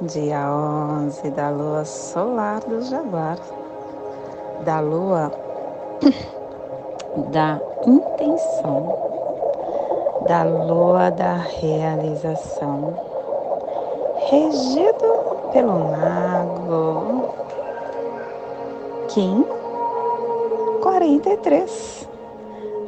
dia 11 da lua solar do Jaguar, da lua da intenção, da lua da realização, regido pelo mago Kim 43.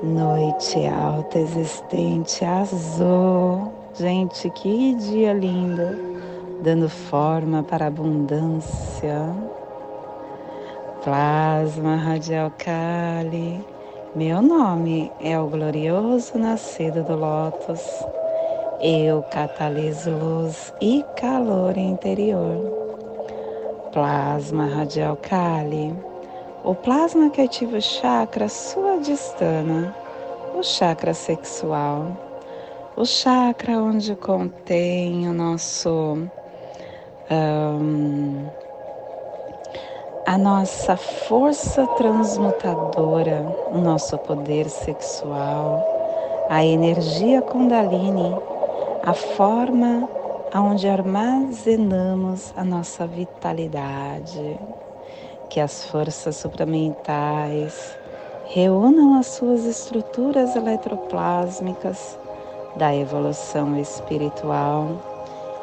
Noite alta existente azul. Gente, que dia lindo! Dando forma para a abundância. Plasma radial Kali, meu nome é o glorioso nascido do Lótus. Eu cataliso luz e calor interior. Plasma radial Kali, o plasma que ativa o chakra suadistana, o chakra sexual, o chakra onde contém o nosso um, a nossa força transmutadora, o nosso poder sexual, a energia Kundalini, a forma onde armazenamos a nossa vitalidade, que as forças supramentais reúnam as suas estruturas eletroplásmicas da evolução espiritual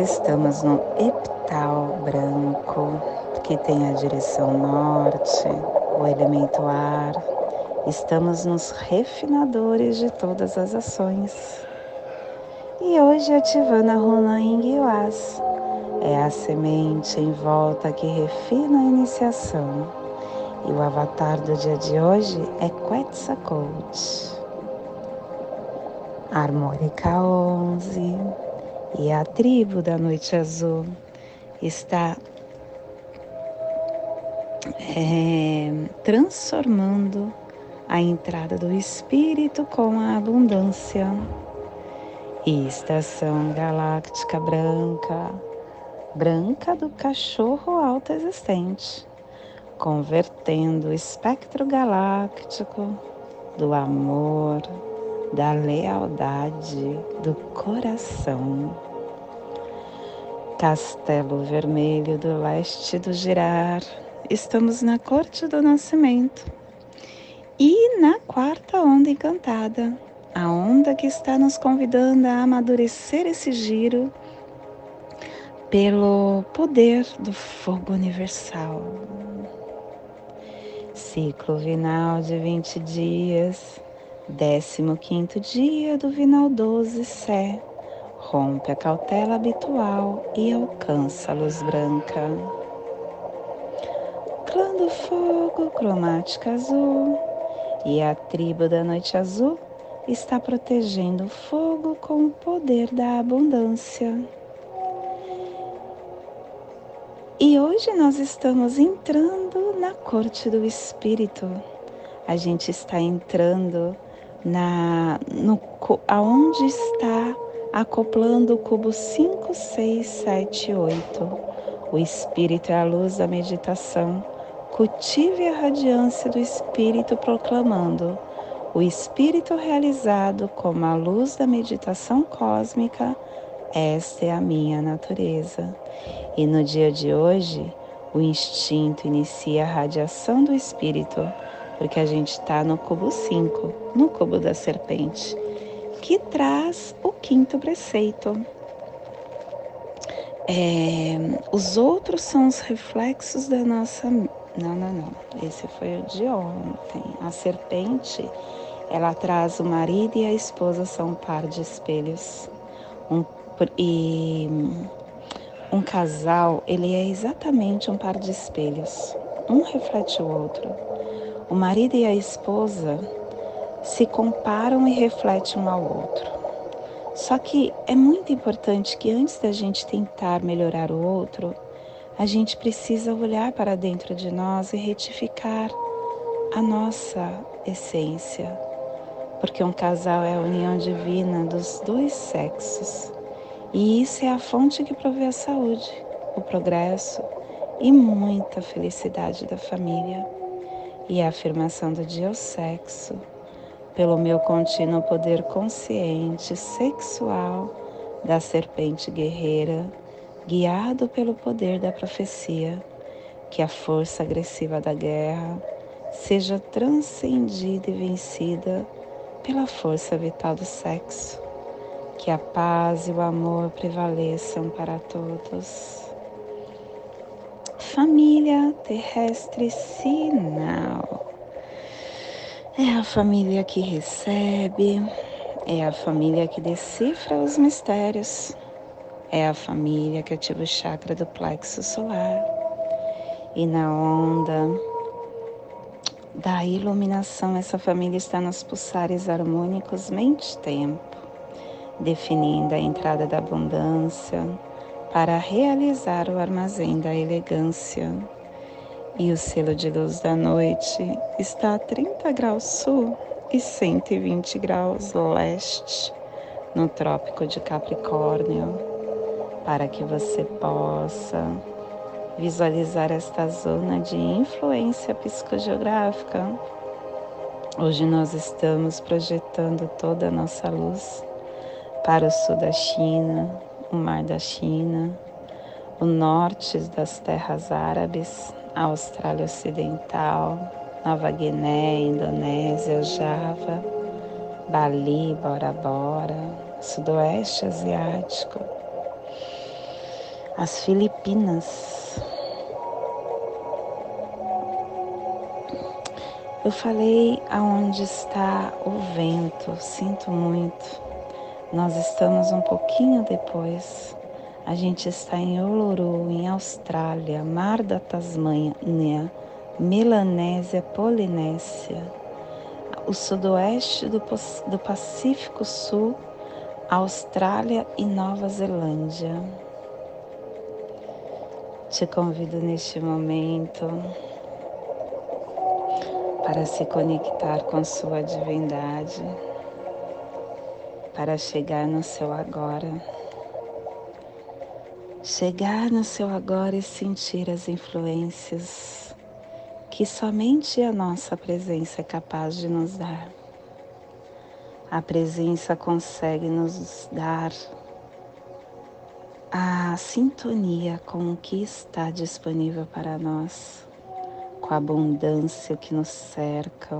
Estamos no epital branco, que tem a direção norte, o elemento ar. Estamos nos refinadores de todas as ações. E hoje ativando a runa Inguiwas, é a semente em volta que refina a iniciação. E o avatar do dia de hoje é Quetzalcoatl. Harmônica 11 e a tribo da Noite Azul está é, transformando a entrada do Espírito com a abundância. E estação galáctica branca, branca do cachorro alto existente, convertendo o espectro galáctico do amor, da lealdade do coração. Castelo Vermelho do Leste do Girar, estamos na Corte do Nascimento. E na quarta onda encantada, a onda que está nos convidando a amadurecer esse giro pelo poder do fogo universal. Ciclo vinal de 20 dias Décimo quinto dia do Vinal 12 Sé. Rompe a cautela habitual e alcança a luz branca. Clã do fogo, cromática azul. E a tribo da noite azul está protegendo o fogo com o poder da abundância. E hoje nós estamos entrando na corte do espírito. A gente está entrando na no aonde está acoplando o cubo 5, 6, 7, 8. O espírito é a luz da meditação. Cultive a radiância do espírito proclamando o espírito realizado como a luz da meditação cósmica. Esta é a minha natureza. E no dia de hoje, o instinto inicia a radiação do espírito porque a gente está no cubo 5, no cubo da serpente. que traz o quinto preceito. É, os outros são os reflexos da nossa. Não, não, não. Esse foi o de ontem. A serpente, ela traz o marido e a esposa são um par de espelhos. Um, e um casal, ele é exatamente um par de espelhos. Um reflete o outro. O marido e a esposa se comparam e refletem um ao outro. Só que é muito importante que antes da gente tentar melhorar o outro, a gente precisa olhar para dentro de nós e retificar a nossa essência. Porque um casal é a união divina dos dois sexos. E isso é a fonte que provê a saúde, o progresso e muita felicidade da família. E a afirmação do dia ao sexo, pelo meu contínuo poder consciente sexual da serpente guerreira, guiado pelo poder da profecia, que a força agressiva da guerra seja transcendida e vencida pela força vital do sexo que a paz e o amor prevaleçam para todos. Família terrestre sinal. É a família que recebe, é a família que decifra os mistérios, é a família que ativa o chakra do plexo solar. E na onda da iluminação, essa família está nos pulsares harmônicos mente-tempo definindo a entrada da abundância para realizar o armazém da elegância. E o selo de luz da noite está a 30 graus sul e 120 graus leste no Trópico de Capricórnio, para que você possa visualizar esta zona de influência psicogeográfica. Hoje nós estamos projetando toda a nossa luz para o sul da China, o Mar da China, o norte das terras árabes, a Austrália Ocidental, Nova Guiné, Indonésia, Java, Bali, Bora Bora, Sudoeste Asiático, as Filipinas. Eu falei aonde está o vento, sinto muito. Nós estamos um pouquinho depois. A gente está em Uluru, em Austrália, Mar da Tasmânia, Melanésia, Polinésia, o sudoeste do, do Pacífico Sul, Austrália e Nova Zelândia. Te convido neste momento para se conectar com sua divindade para chegar no seu agora. Chegar no seu agora e sentir as influências que somente a nossa presença é capaz de nos dar. A presença consegue nos dar a sintonia com o que está disponível para nós, com a abundância que nos cerca,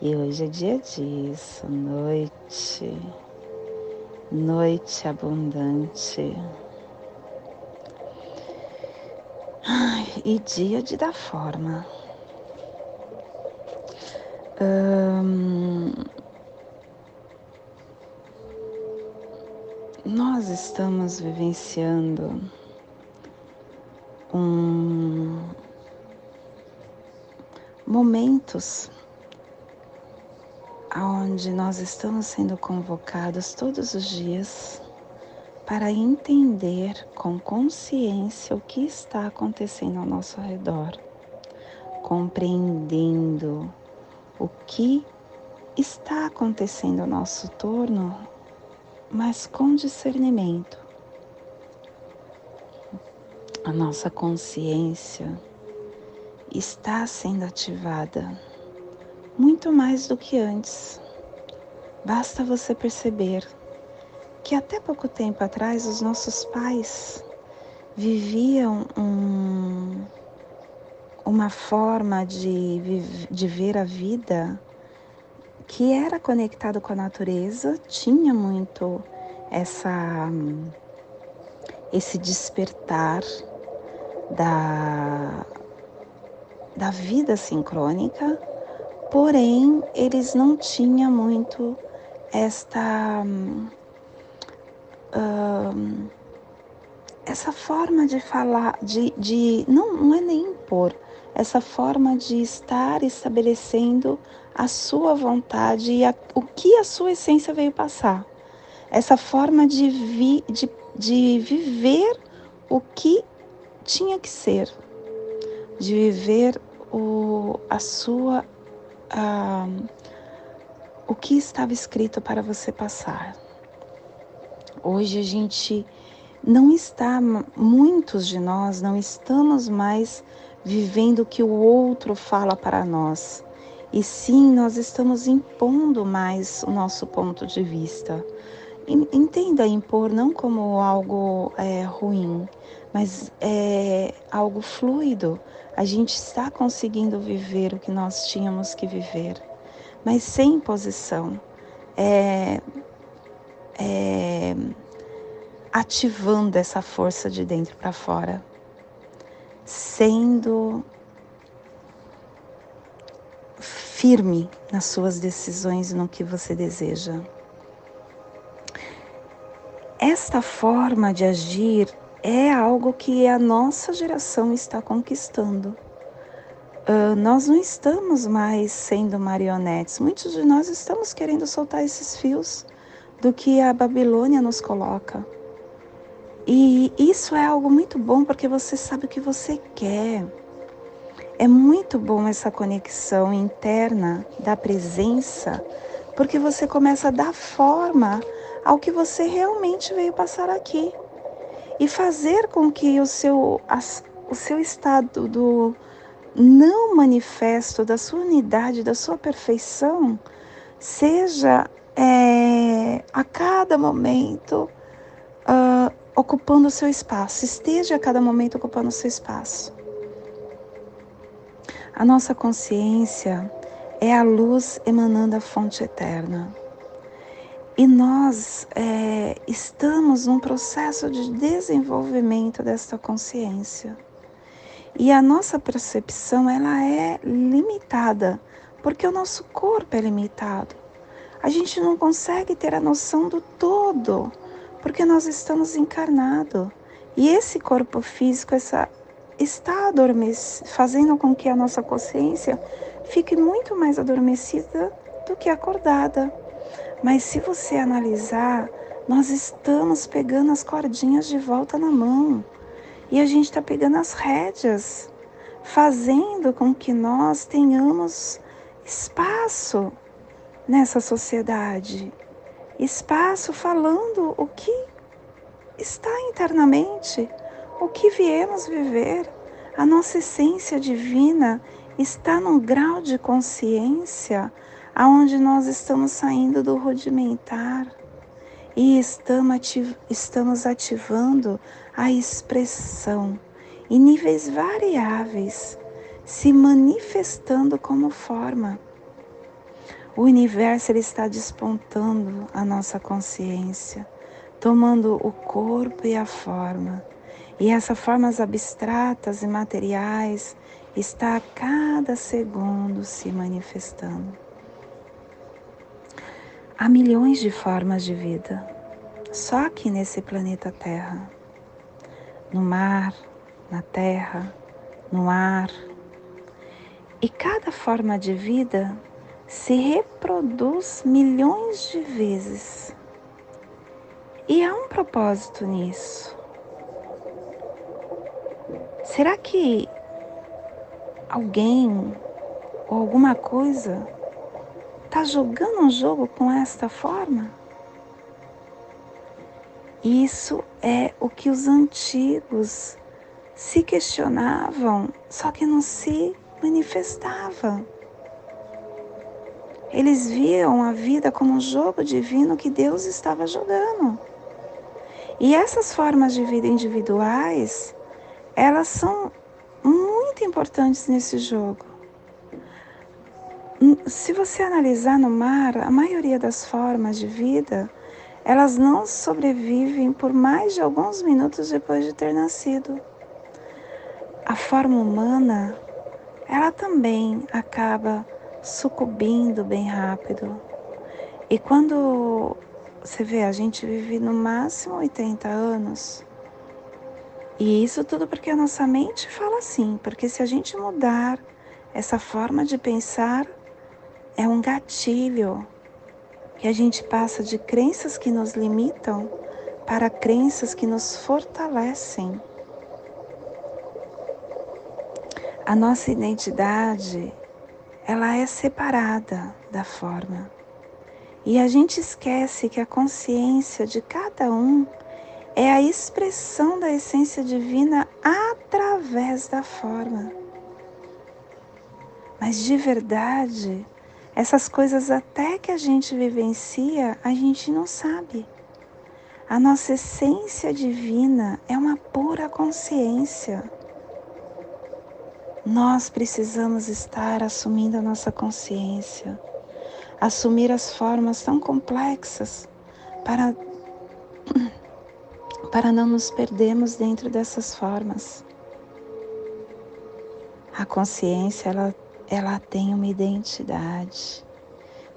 e hoje é dia disso, noite, noite abundante. E dia de dar forma. Hum, nós estamos vivenciando um momentos onde nós estamos sendo convocados todos os dias para entender com consciência o que está acontecendo ao nosso redor, compreendendo o que está acontecendo ao nosso torno, mas com discernimento. A nossa consciência está sendo ativada muito mais do que antes. Basta você perceber que até pouco tempo atrás os nossos pais viviam um, uma forma de, de ver a vida que era conectado com a natureza, tinha muito essa esse despertar da, da vida sincrônica, porém eles não tinham muito esta uh, essa forma de falar, de, de não, não é nem impor, essa forma de estar estabelecendo a sua vontade e a, o que a sua essência veio passar. Essa forma de, vi, de, de viver o que tinha que ser, de viver o, a sua. A, o que estava escrito para você passar. Hoje a gente não está, muitos de nós não estamos mais vivendo o que o outro fala para nós. E sim, nós estamos impondo mais o nosso ponto de vista. Entenda impor não como algo é, ruim, mas é algo fluido. A gente está conseguindo viver o que nós tínhamos que viver, mas sem imposição. É, é, ativando essa força de dentro para fora sendo firme nas suas decisões e no que você deseja. Esta forma de agir é algo que a nossa geração está conquistando. Uh, nós não estamos mais sendo marionetes, muitos de nós estamos querendo soltar esses fios do que a Babilônia nos coloca. E isso é algo muito bom porque você sabe o que você quer. É muito bom essa conexão interna da presença, porque você começa a dar forma ao que você realmente veio passar aqui e fazer com que o seu, o seu estado do não manifesto, da sua unidade, da sua perfeição, seja é, a cada momento. Uh, ocupando o seu espaço. Esteja a cada momento ocupando o seu espaço. A nossa consciência é a luz emanando da fonte eterna. E nós é, estamos num processo de desenvolvimento desta consciência. E a nossa percepção ela é limitada, porque o nosso corpo é limitado. A gente não consegue ter a noção do todo porque nós estamos encarnados. E esse corpo físico essa, está adormecido, fazendo com que a nossa consciência fique muito mais adormecida do que acordada. Mas se você analisar, nós estamos pegando as cordinhas de volta na mão e a gente está pegando as rédeas, fazendo com que nós tenhamos espaço nessa sociedade espaço falando o que está internamente, o que viemos viver. A nossa essência divina está num grau de consciência aonde nós estamos saindo do rudimentar e estamos ativando a expressão em níveis variáveis, se manifestando como forma. O universo ele está despontando a nossa consciência, tomando o corpo e a forma. E essas formas abstratas e materiais está a cada segundo se manifestando. Há milhões de formas de vida, só aqui nesse planeta Terra. No mar, na terra, no ar. E cada forma de vida se reproduz milhões de vezes. E há um propósito nisso. Será que alguém ou alguma coisa está jogando um jogo com esta forma? Isso é o que os antigos se questionavam, só que não se manifestavam. Eles viam a vida como um jogo divino que Deus estava jogando. E essas formas de vida individuais, elas são muito importantes nesse jogo. Se você analisar no mar, a maioria das formas de vida, elas não sobrevivem por mais de alguns minutos depois de ter nascido. A forma humana, ela também acaba sucumbindo bem rápido. E quando você vê, a gente vive no máximo 80 anos. E isso tudo porque a nossa mente fala assim, porque se a gente mudar essa forma de pensar, é um gatilho que a gente passa de crenças que nos limitam para crenças que nos fortalecem. A nossa identidade, ela é separada da forma. E a gente esquece que a consciência de cada um é a expressão da essência divina através da forma. Mas de verdade, essas coisas até que a gente vivencia, a gente não sabe. A nossa essência divina é uma pura consciência. Nós precisamos estar assumindo a nossa consciência, assumir as formas tão complexas para para não nos perdermos dentro dessas formas. A consciência ela ela tem uma identidade.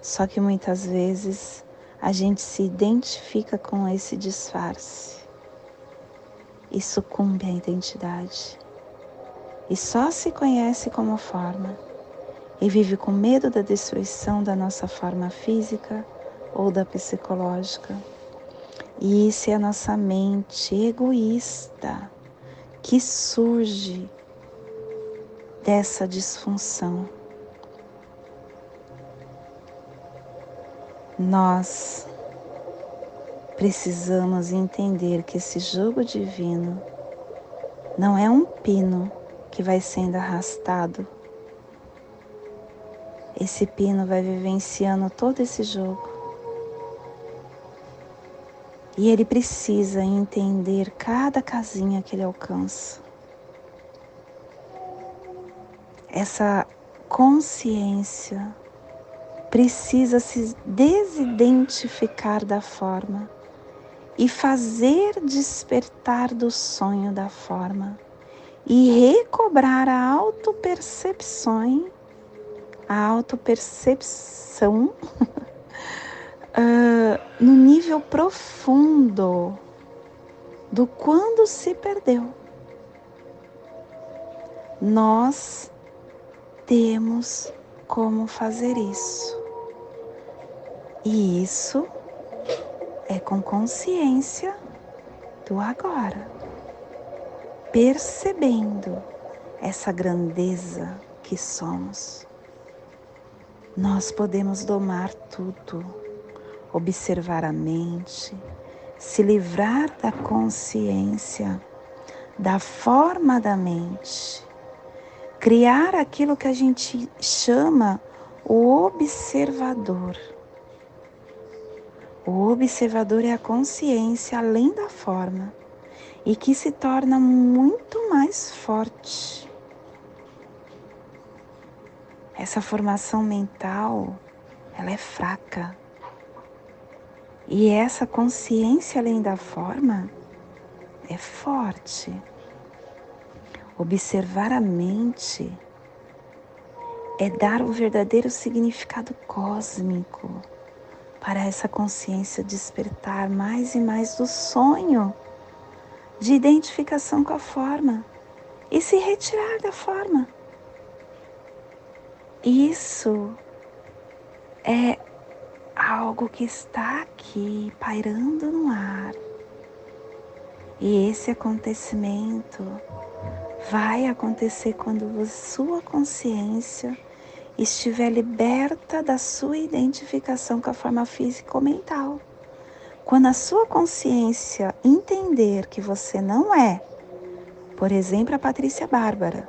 Só que muitas vezes a gente se identifica com esse disfarce e sucumbe à identidade. E só se conhece como forma e vive com medo da destruição da nossa forma física ou da psicológica. E isso é a nossa mente egoísta que surge dessa disfunção. Nós precisamos entender que esse jogo divino não é um pino que vai sendo arrastado. Esse pino vai vivenciando todo esse jogo. E ele precisa entender cada casinha que ele alcança. Essa consciência precisa se desidentificar da forma e fazer despertar do sonho da forma e recobrar a autopercepção, a autopercepção uh, no nível profundo do quando se perdeu. Nós temos como fazer isso. E isso é com consciência do agora, percebendo essa grandeza que somos. Nós podemos domar tudo, observar a mente, se livrar da consciência, da forma da mente criar aquilo que a gente chama o observador. O observador é a consciência além da forma e que se torna muito mais forte. Essa formação mental, ela é fraca. E essa consciência além da forma é forte. Observar a mente é dar o verdadeiro significado cósmico para essa consciência despertar mais e mais do sonho de identificação com a forma e se retirar da forma. Isso é algo que está aqui pairando no ar. E esse acontecimento vai acontecer quando sua consciência estiver liberta da sua identificação com a forma física ou mental. Quando a sua consciência entender que você não é, por exemplo, a Patrícia Bárbara.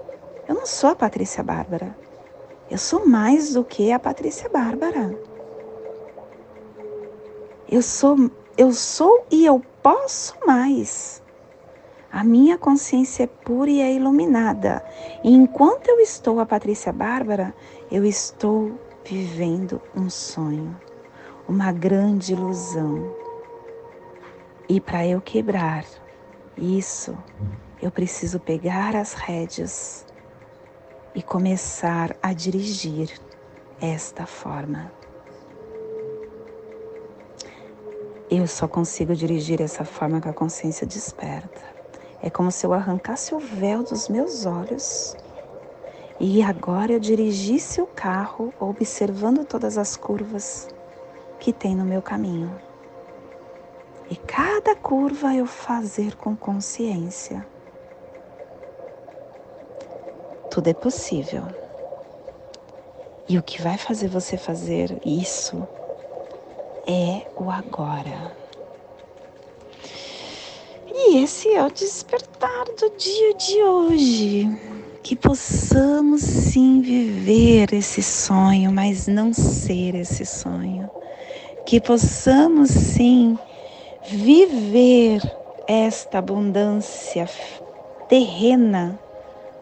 Eu não sou a Patrícia Bárbara. Eu sou mais do que a Patrícia Bárbara. Eu sou, eu sou e eu posso mais. A minha consciência é pura e é iluminada. E enquanto eu estou a Patrícia Bárbara, eu estou vivendo um sonho, uma grande ilusão. E para eu quebrar isso, eu preciso pegar as rédeas e começar a dirigir esta forma. Eu só consigo dirigir essa forma com a consciência desperta. É como se eu arrancasse o véu dos meus olhos e agora eu dirigisse o carro observando todas as curvas que tem no meu caminho. E cada curva eu fazer com consciência. Tudo é possível. E o que vai fazer você fazer isso é o agora. E esse é o despertar do dia de hoje. Que possamos sim viver esse sonho, mas não ser esse sonho. Que possamos sim viver esta abundância terrena,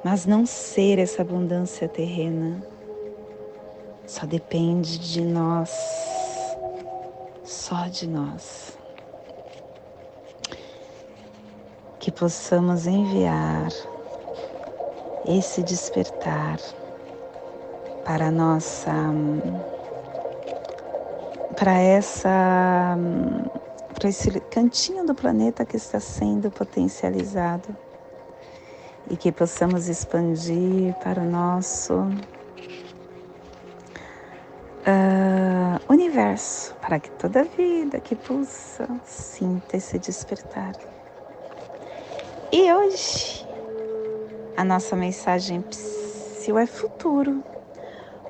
mas não ser essa abundância terrena. Só depende de nós só de nós. Que possamos enviar esse despertar para nossa para essa para esse cantinho do planeta que está sendo potencializado e que possamos expandir para o nosso uh, universo, para que toda vida que pulsa sinta esse despertar. E hoje, a nossa mensagem psiu é futuro.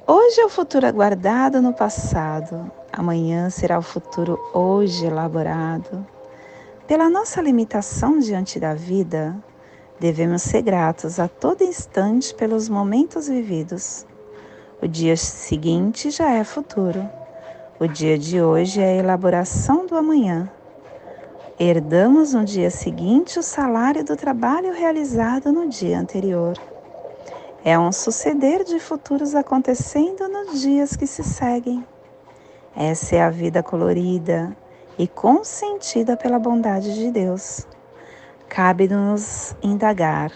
Hoje é o futuro aguardado no passado, amanhã será o futuro hoje elaborado. Pela nossa limitação diante da vida, devemos ser gratos a todo instante pelos momentos vividos o dia seguinte já é futuro. O dia de hoje é a elaboração do amanhã. Herdamos no dia seguinte o salário do trabalho realizado no dia anterior. É um suceder de futuros acontecendo nos dias que se seguem. Essa é a vida colorida e consentida pela bondade de Deus. Cabe-nos indagar: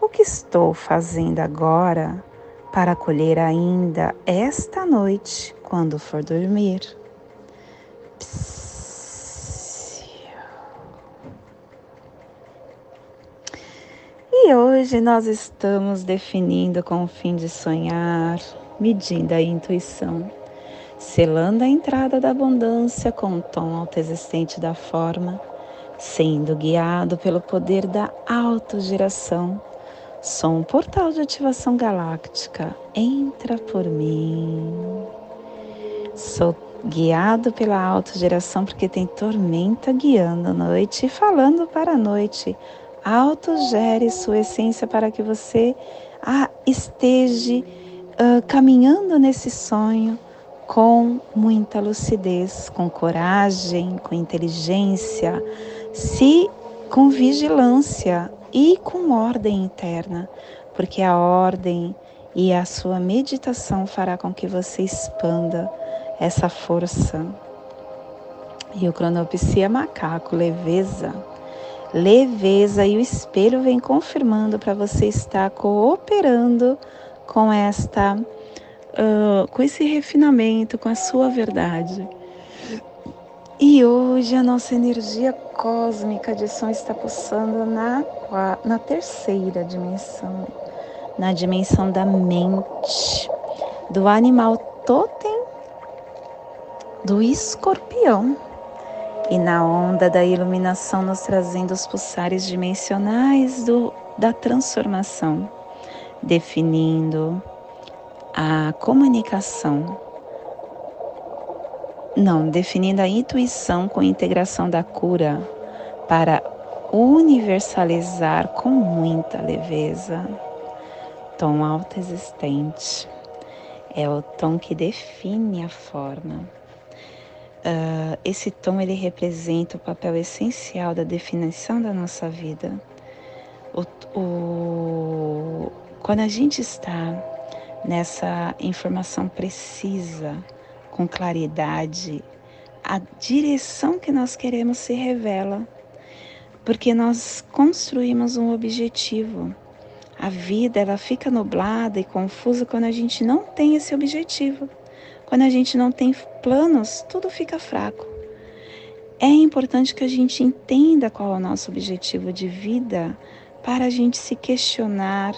o que estou fazendo agora para colher ainda esta noite quando for dormir. E hoje nós estamos definindo com o fim de sonhar, medindo a intuição, selando a entrada da abundância com o tom autoexistente da forma, sendo guiado pelo poder da autogeração Sou um portal de ativação galáctica. Entra por mim. Sou guiado pela autogeração porque tem tormenta guiando a noite e falando para a noite. Autogere sua essência para que você esteja uh, caminhando nesse sonho com muita lucidez, com coragem, com inteligência, se com vigilância, e com ordem interna, porque a ordem e a sua meditação fará com que você expanda essa força. E o cronopsia macaco, leveza. Leveza e o espelho vem confirmando para você estar cooperando com esta uh, com esse refinamento, com a sua verdade. E hoje a nossa energia cósmica de som está pulsando na, na terceira dimensão, na dimensão da mente, do animal totem do escorpião. E na onda da iluminação, nos trazendo os pulsares dimensionais do, da transformação, definindo a comunicação não, definindo a intuição com a integração da cura para universalizar com muita leveza. Tom alto existente é o tom que define a forma. Uh, esse tom ele representa o papel essencial da definição da nossa vida. O, o, quando a gente está nessa informação precisa, com claridade, a direção que nós queremos se revela, porque nós construímos um objetivo. A vida ela fica nublada e confusa quando a gente não tem esse objetivo. Quando a gente não tem planos, tudo fica fraco. É importante que a gente entenda qual é o nosso objetivo de vida para a gente se questionar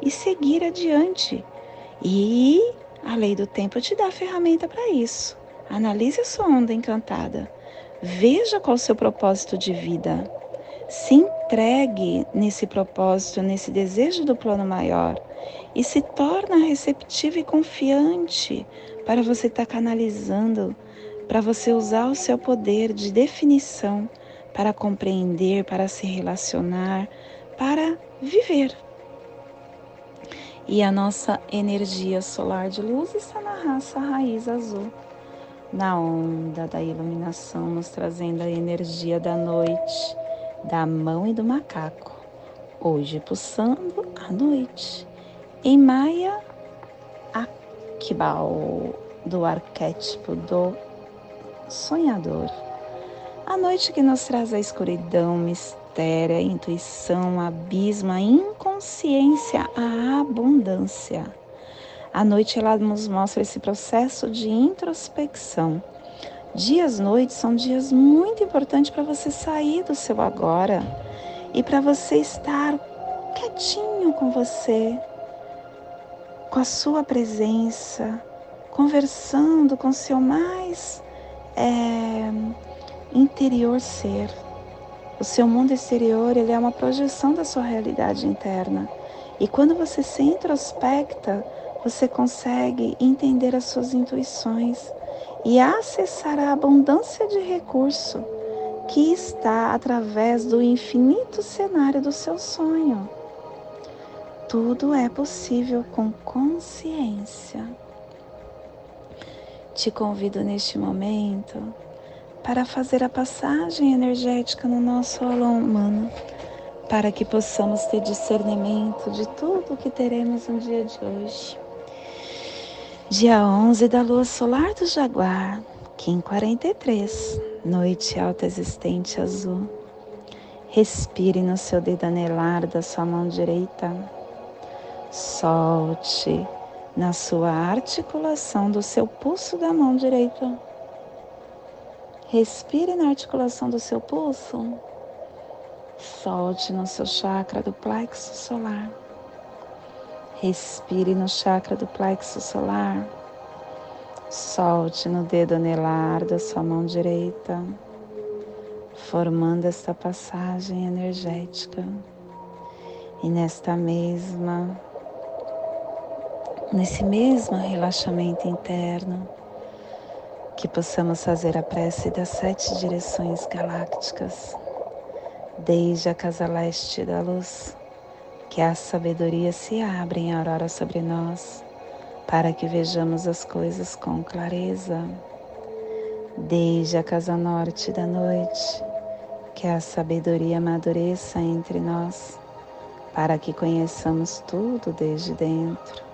e seguir adiante. E a lei do tempo te dá ferramenta para isso. Analise a sua onda encantada. Veja qual é o seu propósito de vida. Se entregue nesse propósito, nesse desejo do plano maior e se torna receptivo e confiante para você estar tá canalizando, para você usar o seu poder de definição para compreender, para se relacionar, para viver. E a nossa energia solar de luz está na raça raiz azul, na onda da iluminação, nos trazendo a energia da noite, da mão e do macaco. Hoje pulsando à noite. Em Maia, Akibal, do arquétipo do sonhador. A noite que nos traz a escuridão, mistério, a intuição, abismo, a inconsciência, a abundância. A noite ela nos mostra esse processo de introspecção. Dias, noites são dias muito importantes para você sair do seu agora e para você estar quietinho com você, com a sua presença, conversando com seu mais é, interior ser. O seu mundo exterior ele é uma projeção da sua realidade interna. E quando você se introspecta, você consegue entender as suas intuições e acessar a abundância de recurso que está através do infinito cenário do seu sonho. Tudo é possível com consciência. Te convido neste momento para fazer a passagem energética no nosso alô humano, para que possamos ter discernimento de tudo o que teremos no dia de hoje. Dia 11 da lua solar do Jaguar, Kim 43, noite alta existente azul. Respire no seu dedo anelar da sua mão direita. Solte na sua articulação do seu pulso da mão direita. Respire na articulação do seu pulso. Solte no seu chakra do plexo solar. Respire no chakra do plexo solar. Solte no dedo anelar da sua mão direita, formando esta passagem energética. E nesta mesma nesse mesmo relaxamento interno, que possamos fazer a prece das sete direções galácticas, desde a casa leste da luz, que a sabedoria se abra em aurora sobre nós, para que vejamos as coisas com clareza, desde a casa norte da noite, que a sabedoria amadureça entre nós, para que conheçamos tudo desde dentro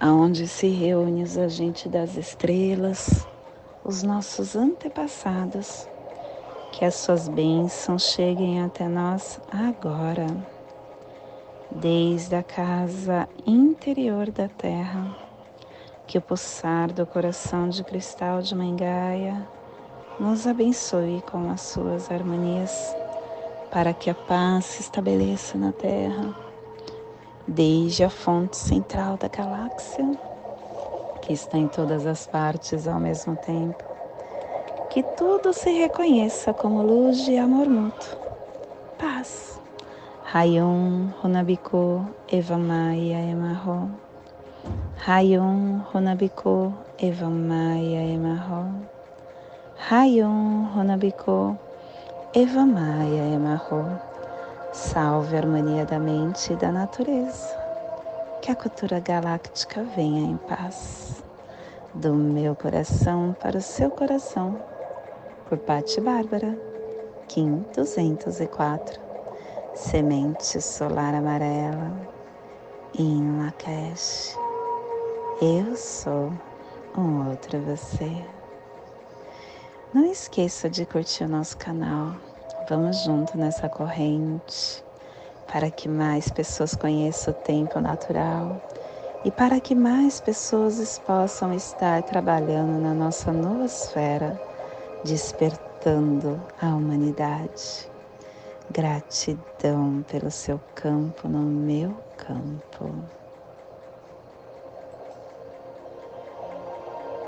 aonde se reúne os agentes das estrelas, os nossos antepassados, que as suas bênçãos cheguem até nós agora, desde a casa interior da terra, que o pulsar do coração de cristal de Mangaia nos abençoe com as suas harmonias, para que a paz se estabeleça na terra desde a fonte central da galáxia, que está em todas as partes ao mesmo tempo. Que tudo se reconheça como luz de amor mútuo. Paz. Rayon, Runabiku, Eva Maia, Emarro. Hayum Honabiko Evamaya Emarro. Hayum Honabiko Evamaya Emarro. Salve a harmonia da mente e da natureza. Que a cultura galáctica venha em paz. Do meu coração para o seu coração. Por Patti Bárbara, Kim 204. Semente solar amarela. Em Lakesh. Eu sou um outro você. Não esqueça de curtir o nosso canal. Vamos junto nessa corrente para que mais pessoas conheçam o tempo natural e para que mais pessoas possam estar trabalhando na nossa noosfera, despertando a humanidade. Gratidão pelo seu campo no meu campo.